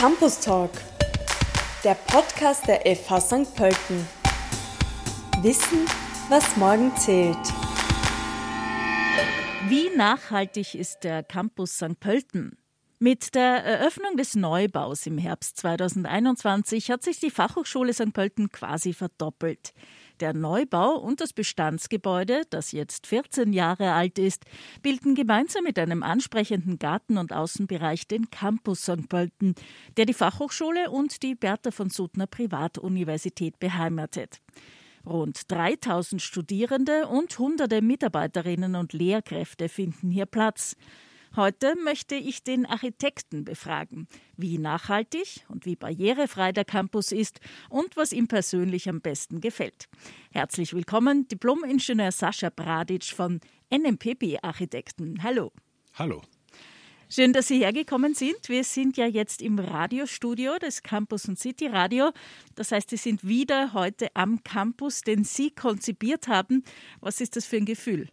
Campus Talk, der Podcast der FH St. Pölten. Wissen, was morgen zählt. Wie nachhaltig ist der Campus St. Pölten? Mit der Eröffnung des Neubaus im Herbst 2021 hat sich die Fachhochschule St. Pölten quasi verdoppelt. Der Neubau und das Bestandsgebäude, das jetzt 14 Jahre alt ist, bilden gemeinsam mit einem ansprechenden Garten- und Außenbereich den Campus St. Pölten, der die Fachhochschule und die Bertha von Suttner Privatuniversität beheimatet. Rund 3000 Studierende und hunderte Mitarbeiterinnen und Lehrkräfte finden hier Platz. Heute möchte ich den Architekten befragen, wie nachhaltig und wie barrierefrei der Campus ist und was ihm persönlich am besten gefällt. Herzlich willkommen, Diplom-Ingenieur Sascha Bradic von NMPB Architekten. Hallo. Hallo. Schön, dass Sie hergekommen sind. Wir sind ja jetzt im Radiostudio des Campus und City Radio. Das heißt, Sie sind wieder heute am Campus, den Sie konzipiert haben. Was ist das für ein Gefühl?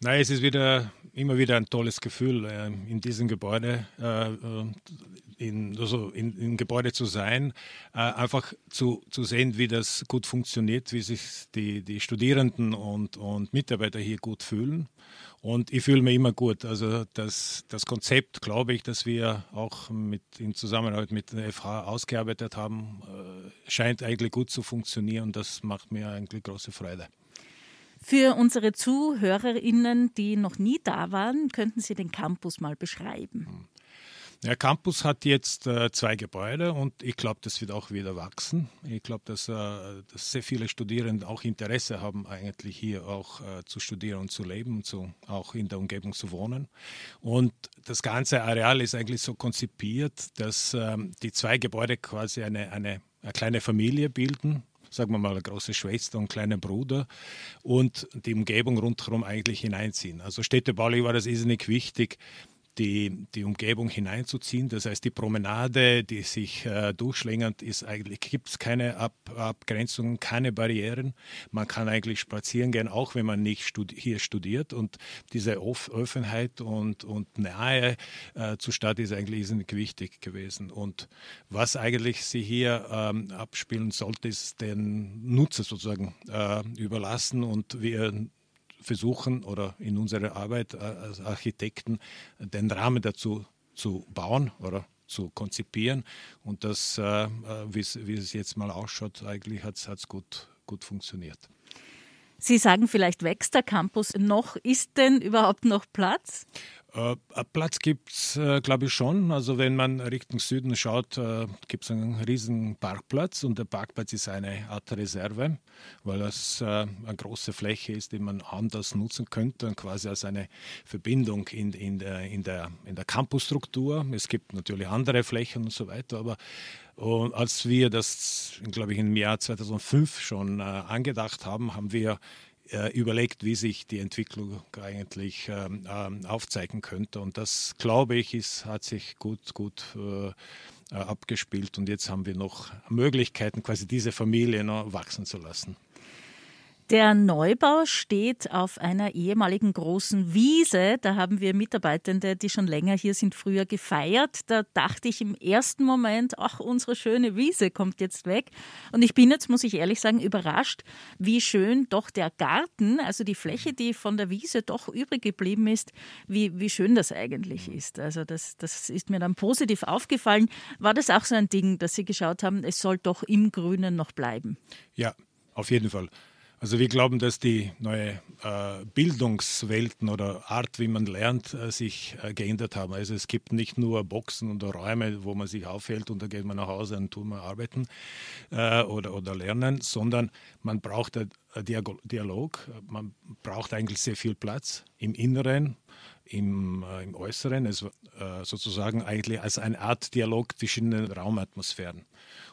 Nein, es ist wieder immer wieder ein tolles Gefühl, äh, in diesem Gebäude, äh, in, also in, in Gebäude zu sein, äh, einfach zu, zu sehen, wie das gut funktioniert, wie sich die, die Studierenden und, und Mitarbeiter hier gut fühlen. Und ich fühle mich immer gut. Also das, das Konzept, glaube ich, das wir auch mit, in Zusammenarbeit mit der FH ausgearbeitet haben, scheint eigentlich gut zu funktionieren. Das macht mir eigentlich große Freude. Für unsere ZuhörerInnen, die noch nie da waren, könnten Sie den Campus mal beschreiben. Der Campus hat jetzt äh, zwei Gebäude und ich glaube, das wird auch wieder wachsen. Ich glaube, dass, äh, dass, sehr viele Studierende auch Interesse haben, eigentlich hier auch äh, zu studieren und zu leben und zu, auch in der Umgebung zu wohnen. Und das ganze Areal ist eigentlich so konzipiert, dass ähm, die zwei Gebäude quasi eine, eine, eine kleine Familie bilden sagen wir mal, eine große Schwester und kleiner Bruder und die Umgebung rundherum eigentlich hineinziehen. Also städtebaulich war das irrsinnig wichtig, die, die Umgebung hineinzuziehen. Das heißt, die Promenade, die sich äh, durchschlängert, ist eigentlich, gibt es keine Ab Abgrenzungen, keine Barrieren. Man kann eigentlich spazieren gehen, auch wenn man nicht studi hier studiert. Und diese Off Offenheit und, und Nähe äh, zur Stadt ist eigentlich irrsinnig wichtig gewesen. Und was eigentlich sie hier ähm, abspielen sollte, ist den Nutzer sozusagen äh, überlassen. Und wir versuchen oder in unserer Arbeit als Architekten den Rahmen dazu zu bauen oder zu konzipieren. Und das, äh, äh, wie es jetzt mal ausschaut, eigentlich hat es gut, gut funktioniert. Sie sagen, vielleicht wächst der Campus noch. Ist denn überhaupt noch Platz? Äh, Platz gibt es, äh, glaube ich, schon. Also wenn man Richtung Süden schaut, äh, gibt es einen riesigen Parkplatz und der Parkplatz ist eine Art Reserve, weil das eine große Fläche ist, die man anders nutzen könnte und quasi als eine Verbindung in, in, der, in, der, in der Campusstruktur. Es gibt natürlich andere Flächen und so weiter, aber und als wir das, glaube ich, im Jahr 2005 schon äh, angedacht haben, haben wir überlegt, wie sich die Entwicklung eigentlich ähm, ähm, aufzeigen könnte. Und das, glaube ich, ist, hat sich gut, gut äh, äh, abgespielt. Und jetzt haben wir noch Möglichkeiten, quasi diese Familie noch wachsen zu lassen. Der Neubau steht auf einer ehemaligen großen Wiese. Da haben wir Mitarbeitende, die schon länger hier sind, früher gefeiert. Da dachte ich im ersten Moment, ach, unsere schöne Wiese kommt jetzt weg. Und ich bin jetzt, muss ich ehrlich sagen, überrascht, wie schön doch der Garten, also die Fläche, die von der Wiese doch übrig geblieben ist, wie, wie schön das eigentlich ist. Also das, das ist mir dann positiv aufgefallen. War das auch so ein Ding, dass Sie geschaut haben, es soll doch im Grünen noch bleiben? Ja, auf jeden Fall. Also wir glauben, dass die neue äh, Bildungswelten oder Art, wie man lernt, äh, sich äh, geändert haben. Also es gibt nicht nur Boxen oder Räume, wo man sich aufhält und dann geht man nach Hause und tut man arbeiten äh, oder, oder lernen, sondern man braucht einen Dialog, man braucht eigentlich sehr viel Platz im Inneren, im, äh, im Äußeren, also, äh, sozusagen eigentlich als eine Art Dialog zwischen den Raumatmosphären.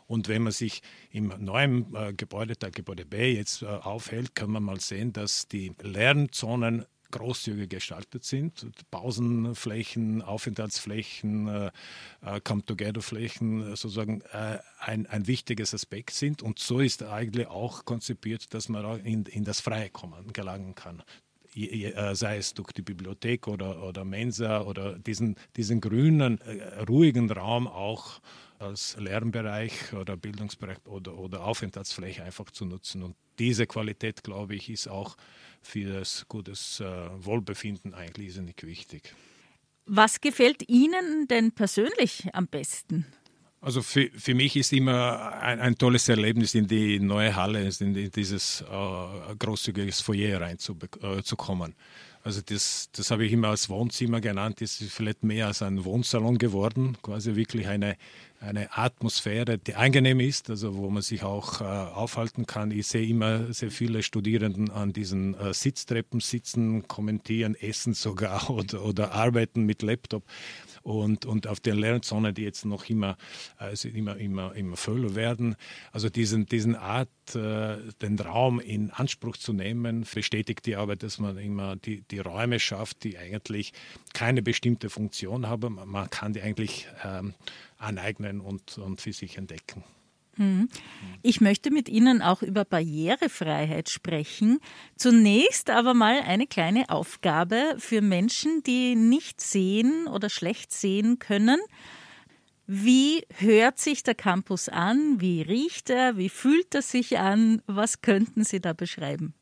Und wenn man sich im neuen äh, Gebäude, der Gebäude B, jetzt äh, aufhält, kann man mal sehen, dass die Lernzonen großzügig gestaltet sind. Pausenflächen, Aufenthaltsflächen, äh, äh Come-Together-Flächen äh, sozusagen äh, ein, ein wichtiges Aspekt sind. Und so ist eigentlich auch konzipiert, dass man in, in das Freie kommen, gelangen kann. Äh, sei es durch die Bibliothek oder, oder Mensa oder diesen, diesen grünen, ruhigen Raum auch als Lernbereich oder Bildungsbereich oder, oder Aufenthaltsfläche einfach zu nutzen. Und diese Qualität, glaube ich, ist auch für das gutes äh, Wohlbefinden eigentlich irrsinnig wichtig. Was gefällt Ihnen denn persönlich am besten? Also für, für mich ist immer ein, ein, tolles Erlebnis, in die neue Halle, in dieses äh, großzügige Foyer reinzukommen. Äh, also das, das habe ich immer als Wohnzimmer genannt, das ist vielleicht mehr als ein Wohnsalon geworden, quasi wirklich eine, eine Atmosphäre, die angenehm ist, also wo man sich auch äh, aufhalten kann. Ich sehe immer sehr viele Studierenden an diesen äh, Sitztreppen sitzen, kommentieren, essen sogar oder, oder arbeiten mit Laptop und, und auf den Lernzonen, die jetzt noch immer, also immer, immer, immer voller werden. Also diesen, diesen Art, äh, den Raum in Anspruch zu nehmen, bestätigt die Arbeit, dass man immer die, die Räume schafft, die eigentlich keine bestimmte Funktion haben. Man kann die eigentlich ähm, aneignen und, und für sich entdecken. Hm. Ich möchte mit Ihnen auch über Barrierefreiheit sprechen. Zunächst aber mal eine kleine Aufgabe für Menschen, die nicht sehen oder schlecht sehen können. Wie hört sich der Campus an? Wie riecht er? Wie fühlt er sich an? Was könnten Sie da beschreiben?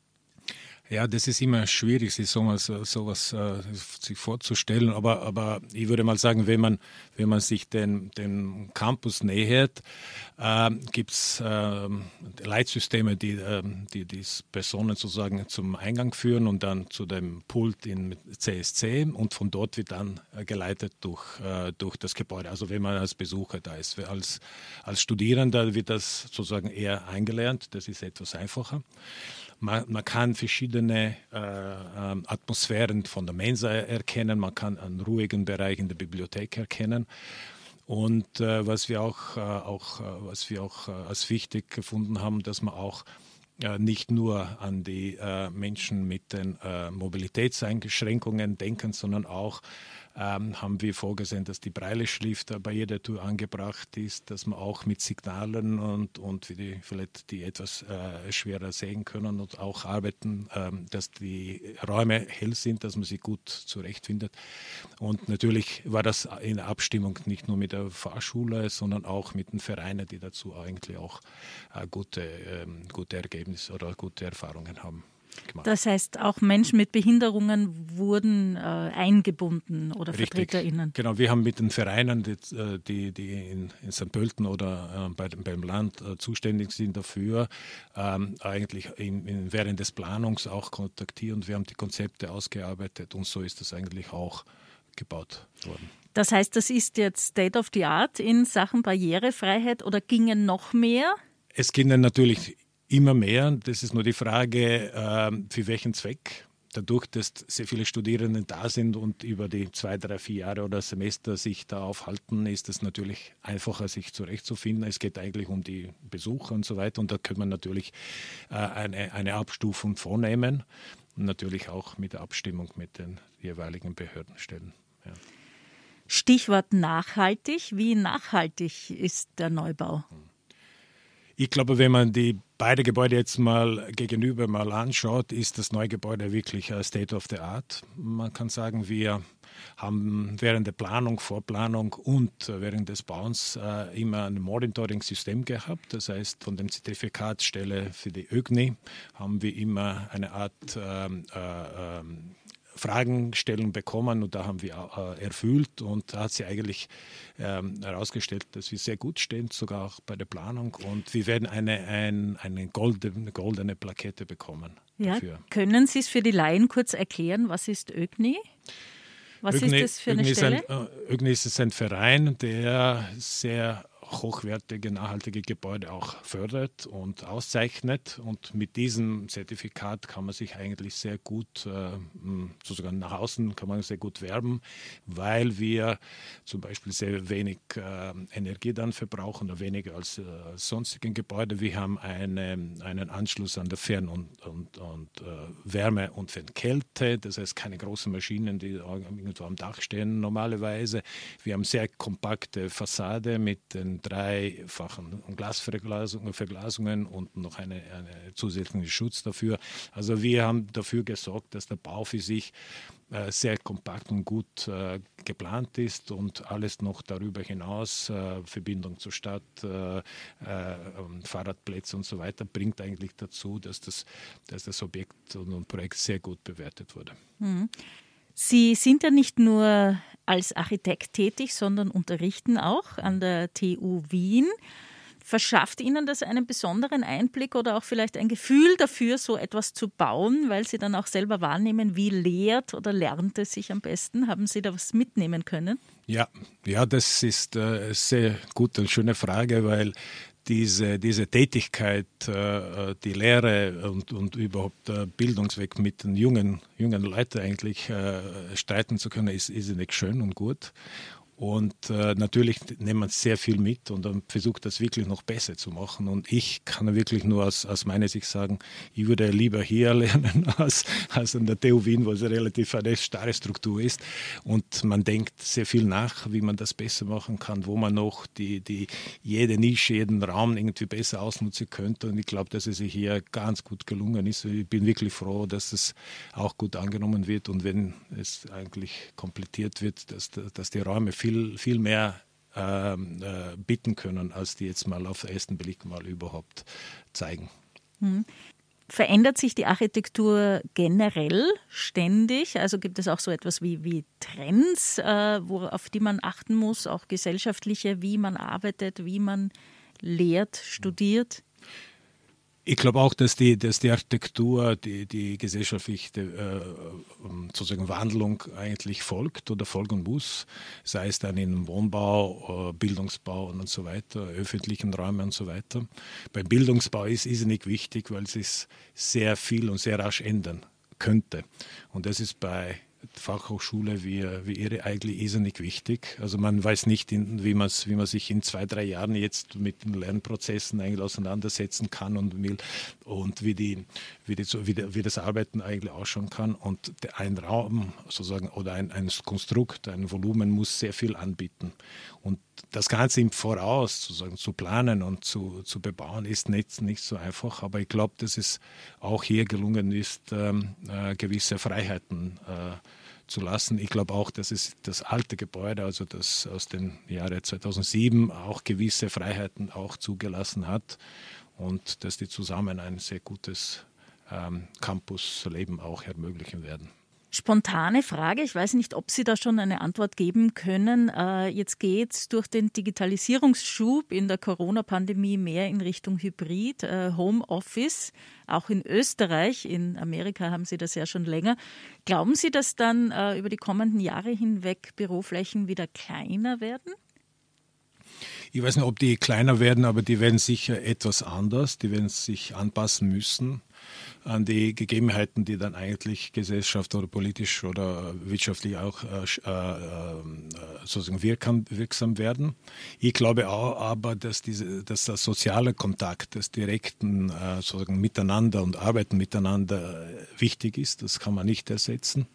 Ja, das ist immer schwierig, sich sowas, sowas äh, sich vorzustellen. Aber, aber ich würde mal sagen, wenn man, wenn man sich den, den Campus nähert, äh, gibt es äh, Leitsysteme, die, äh, die die Personen sozusagen zum Eingang führen und dann zu dem Pult in CSC und von dort wird dann äh, geleitet durch, äh, durch das Gebäude. Also wenn man als Besucher da ist. Als, als Studierender wird das sozusagen eher eingelernt. Das ist etwas einfacher. Man, man kann verschiedene äh, ähm, Atmosphären von der Mensa erkennen, man kann einen ruhigen Bereich in der Bibliothek erkennen. Und äh, was wir auch, äh, auch, äh, was wir auch äh, als wichtig gefunden haben, dass man auch äh, nicht nur an die Menschen mit den Mobilitätseinschränkungen denken, sondern auch ähm, haben wir vorgesehen, dass die Breile-Schrift bei jeder Tour angebracht ist, dass man auch mit Signalen und, und wie die vielleicht die etwas äh, schwerer sehen können und auch arbeiten, ähm, dass die Räume hell sind, dass man sie gut zurechtfindet. Und natürlich war das in Abstimmung nicht nur mit der Fahrschule, sondern auch mit den Vereinen, die dazu eigentlich auch äh, gute, ähm, gute Ergebnisse oder gute Erfahrungen haben gemacht. Das heißt, auch Menschen mit Behinderungen wurden äh, eingebunden oder Richtig. VertreterInnen. Genau, wir haben mit den Vereinen, die, äh, die, die in, in St. Pölten oder äh, bei, beim Land äh, zuständig sind dafür, ähm, eigentlich in, in, während des Planungs auch kontaktiert und wir haben die Konzepte ausgearbeitet und so ist das eigentlich auch gebaut worden. Das heißt, das ist jetzt State of the Art in Sachen Barrierefreiheit oder gingen noch mehr? Es gingen natürlich immer mehr. Das ist nur die Frage, ähm, für welchen Zweck. Dadurch, dass sehr viele Studierende da sind und über die zwei, drei, vier Jahre oder Semester sich da aufhalten, ist es natürlich einfacher, sich zurechtzufinden. Es geht eigentlich um die Besucher und so weiter. Und da könnte man natürlich äh, eine, eine Abstufung vornehmen. Und natürlich auch mit der Abstimmung mit den jeweiligen Behördenstellen. Ja. Stichwort nachhaltig. Wie nachhaltig ist der Neubau? Ich glaube, wenn man die beide Gebäude jetzt mal gegenüber mal anschaut, ist das neue Gebäude wirklich State of the Art. Man kann sagen, wir haben während der Planung, Vorplanung und während des Bauens äh, immer ein Monitoring-System gehabt. Das heißt, von der Zertifikatsstelle für die ÖGNI haben wir immer eine Art ähm, äh, äh, Fragenstellung bekommen und da haben wir äh, erfüllt und da hat sie eigentlich ähm, herausgestellt, dass wir sehr gut stehen, sogar auch bei der Planung und wir werden eine, ein, eine goldene, goldene Plakette bekommen. Ja, dafür. können Sie es für die Laien kurz erklären, was ist ÖGNI? Was Ögni, ist das für eine Ögni Stelle? Ist ein, äh, ÖGNI ist ein Verein, der sehr hochwertige, nachhaltige Gebäude auch fördert und auszeichnet. Und mit diesem Zertifikat kann man sich eigentlich sehr gut, äh, sozusagen nach außen kann man sehr gut werben, weil wir zum Beispiel sehr wenig äh, Energie dann verbrauchen oder weniger als, äh, sonstigen Gebäude. Wir haben eine, einen Anschluss an der Fern- und, und, und Wärme- und Kälte, das heißt keine großen Maschinen, die irgendwo am Dach stehen normalerweise. Wir haben sehr kompakte Fassade mit den dreifachen Glasverglasungen und noch eine, eine zusätzlichen Schutz dafür. Also wir haben dafür gesorgt, dass der Bau für sich äh, sehr kompakt und gut äh, geplant ist und alles noch darüber hinaus, äh, Verbindung zur Stadt, äh, äh, Fahrradplätze und so weiter, bringt eigentlich dazu, dass das, dass das Objekt und Projekt sehr gut bewertet wurde. Mhm. Sie sind ja nicht nur als Architekt tätig, sondern unterrichten auch an der TU Wien. Verschafft Ihnen das einen besonderen Einblick oder auch vielleicht ein Gefühl dafür, so etwas zu bauen, weil Sie dann auch selber wahrnehmen, wie lehrt oder lernt es sich am besten? Haben Sie da was mitnehmen können? Ja, ja, das ist äh, sehr gut und schöne Frage, weil diese, diese Tätigkeit, äh, die Lehre und, und überhaupt der Bildungsweg mit den jungen, jungen Leuten eigentlich äh, streiten zu können, ist, ist nicht schön und gut. Und äh, natürlich nimmt man sehr viel mit und dann versucht das wirklich noch besser zu machen. Und ich kann wirklich nur aus, aus meiner Sicht sagen, ich würde lieber hier lernen als, als an der TU Wien, wo es relativ eine starre Struktur ist. Und man denkt sehr viel nach, wie man das besser machen kann, wo man noch die, die, jede Nische, jeden Raum irgendwie besser ausnutzen könnte. Und ich glaube, dass es hier ganz gut gelungen ist. Ich bin wirklich froh, dass es auch gut angenommen wird und wenn es eigentlich komplettiert wird, dass, dass die Räume viel viel, mehr ähm, äh, bieten können, als die jetzt mal auf den ersten Blick mal überhaupt zeigen. Hm. Verändert sich die Architektur generell ständig? Also gibt es auch so etwas wie, wie Trends, äh, wo, auf die man achten muss, auch gesellschaftliche, wie man arbeitet, wie man lehrt, studiert? Ich glaube auch, dass die, dass die Architektur, die, die gesellschaftliche äh, sozusagen Wandlung eigentlich folgt oder folgen muss, sei es dann im Wohnbau, äh, Bildungsbau und so weiter, öffentlichen Räumen und so weiter. Beim Bildungsbau ist es nicht wichtig, weil es sich sehr viel und sehr rasch ändern könnte. Und das ist bei Fachhochschule wie, wie ihre eigentlich irrsinnig wichtig. Also man weiß nicht, in, wie, wie man sich in zwei, drei Jahren jetzt mit den Lernprozessen eigentlich auseinandersetzen kann und will und wie, die, wie, die, wie, die, wie das Arbeiten eigentlich ausschauen kann. Und ein Raum sozusagen oder ein, ein Konstrukt, ein Volumen muss sehr viel anbieten. Und das Ganze im Voraus sozusagen zu planen und zu, zu bebauen, ist nicht, nicht so einfach. Aber ich glaube, dass es auch hier gelungen ist, ähm, äh, gewisse Freiheiten äh, zu lassen. Ich glaube auch, dass es das alte Gebäude, also das aus dem Jahre 2007, auch gewisse Freiheiten auch zugelassen hat und dass die zusammen ein sehr gutes ähm, Campusleben auch ermöglichen werden. Spontane Frage, ich weiß nicht, ob Sie da schon eine Antwort geben können. Äh, jetzt geht es durch den Digitalisierungsschub in der Corona-Pandemie mehr in Richtung Hybrid, äh, Homeoffice, auch in Österreich. In Amerika haben Sie das ja schon länger. Glauben Sie, dass dann äh, über die kommenden Jahre hinweg Büroflächen wieder kleiner werden? Ich weiß nicht, ob die kleiner werden, aber die werden sicher etwas anders. Die werden sich anpassen müssen an die Gegebenheiten, die dann eigentlich gesellschaftlich oder politisch oder wirtschaftlich auch äh, äh, äh, sozusagen wirksam, werden. Ich glaube auch aber, dass, diese, dass der soziale Kontakt, das direkten sozusagen Miteinander und Arbeiten miteinander wichtig ist. Das kann man nicht ersetzen.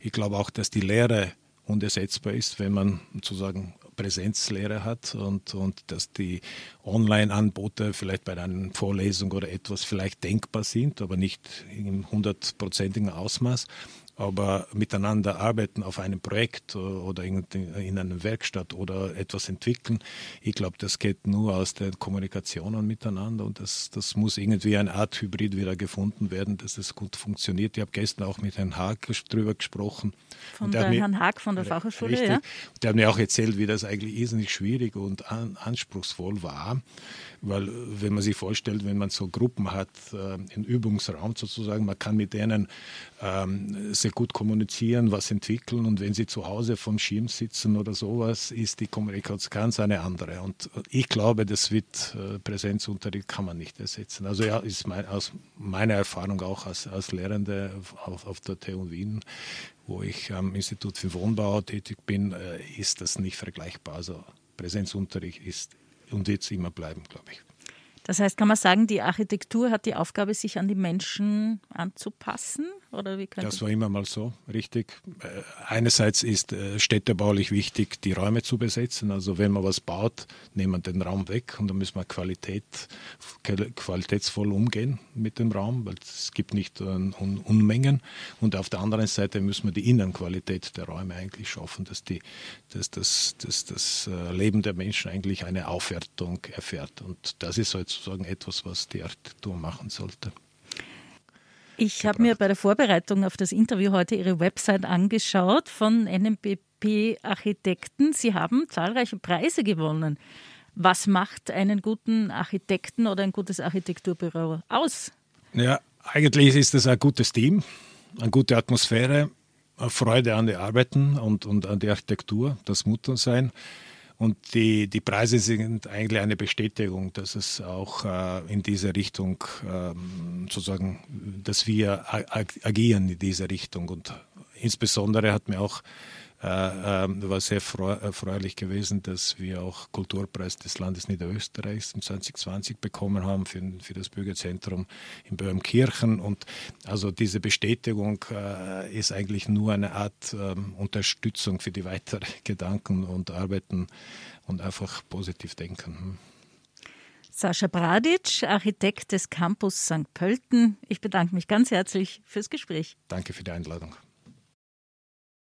Ich glaube auch, dass die Lehre unersetzbar ist, wenn man sozusagen Präsenzlehre hat und, und dass die Online-Angebote vielleicht bei einer Vorlesung oder etwas vielleicht denkbar sind, aber nicht im hundertprozentigen Ausmaß aber miteinander arbeiten auf einem Projekt oder in, in einer Werkstatt oder etwas entwickeln, ich glaube, das geht nur aus der Kommunikation miteinander und das, das muss irgendwie eine Art Hybrid wieder gefunden werden, dass es gut funktioniert. Ich habe gestern auch mit Herrn Haag darüber gesprochen. Von der mir, Herrn Haag von der Fachhochschule, richtig, ja. Der hat mir auch erzählt, wie das eigentlich irrsinnig schwierig und an, anspruchsvoll war. Weil wenn man sich vorstellt, wenn man so Gruppen hat, äh, im Übungsraum sozusagen, man kann mit denen ähm, sehr gut kommunizieren, was entwickeln und wenn sie zu Hause vom Schirm sitzen oder sowas, ist die Kommunikation ganz eine andere. Und ich glaube, das wird äh, Präsenzunterricht kann man nicht ersetzen. Also ja, ist mein, aus meiner Erfahrung auch als, als Lehrende auf, auf der TU Wien, wo ich am Institut für Wohnbau tätig bin, äh, ist das nicht vergleichbar. Also Präsenzunterricht ist und wird es immer bleiben, glaube ich. Das heißt, kann man sagen, die Architektur hat die Aufgabe, sich an die Menschen anzupassen? Oder wie das war immer mal so, richtig. Äh, einerseits ist äh, städtebaulich wichtig, die Räume zu besetzen. Also wenn man was baut, nehmen wir den Raum weg und dann müssen wir Qualität, qualitätsvoll umgehen mit dem Raum, weil es gibt nicht Unmengen. Und auf der anderen Seite müssen wir die Innenqualität der Räume eigentlich schaffen, dass, die, dass, das, dass das äh, Leben der Menschen eigentlich eine Aufwertung erfährt. Und das ist sozusagen etwas, was die Architektur machen sollte. Ich habe mir bei der Vorbereitung auf das Interview heute Ihre Website angeschaut von NMPP Architekten. Sie haben zahlreiche Preise gewonnen. Was macht einen guten Architekten oder ein gutes Architekturbüro aus? Ja, eigentlich ist es ein gutes Team, eine gute Atmosphäre, Freude an den Arbeiten und, und an der Architektur, das muss sein. Und die, die Preise sind eigentlich eine Bestätigung, dass es auch äh, in diese Richtung ähm, sozusagen, dass wir ag agieren in diese Richtung. Und insbesondere hat mir auch war sehr erfreulich gewesen, dass wir auch Kulturpreis des Landes Niederösterreichs im 2020 bekommen haben für, für das Bürgerzentrum in Böhmkirchen. Und also diese Bestätigung äh, ist eigentlich nur eine Art äh, Unterstützung für die weiteren Gedanken und Arbeiten und einfach positiv denken. Hm. Sascha Bradic, Architekt des Campus St. Pölten. Ich bedanke mich ganz herzlich fürs Gespräch. Danke für die Einladung.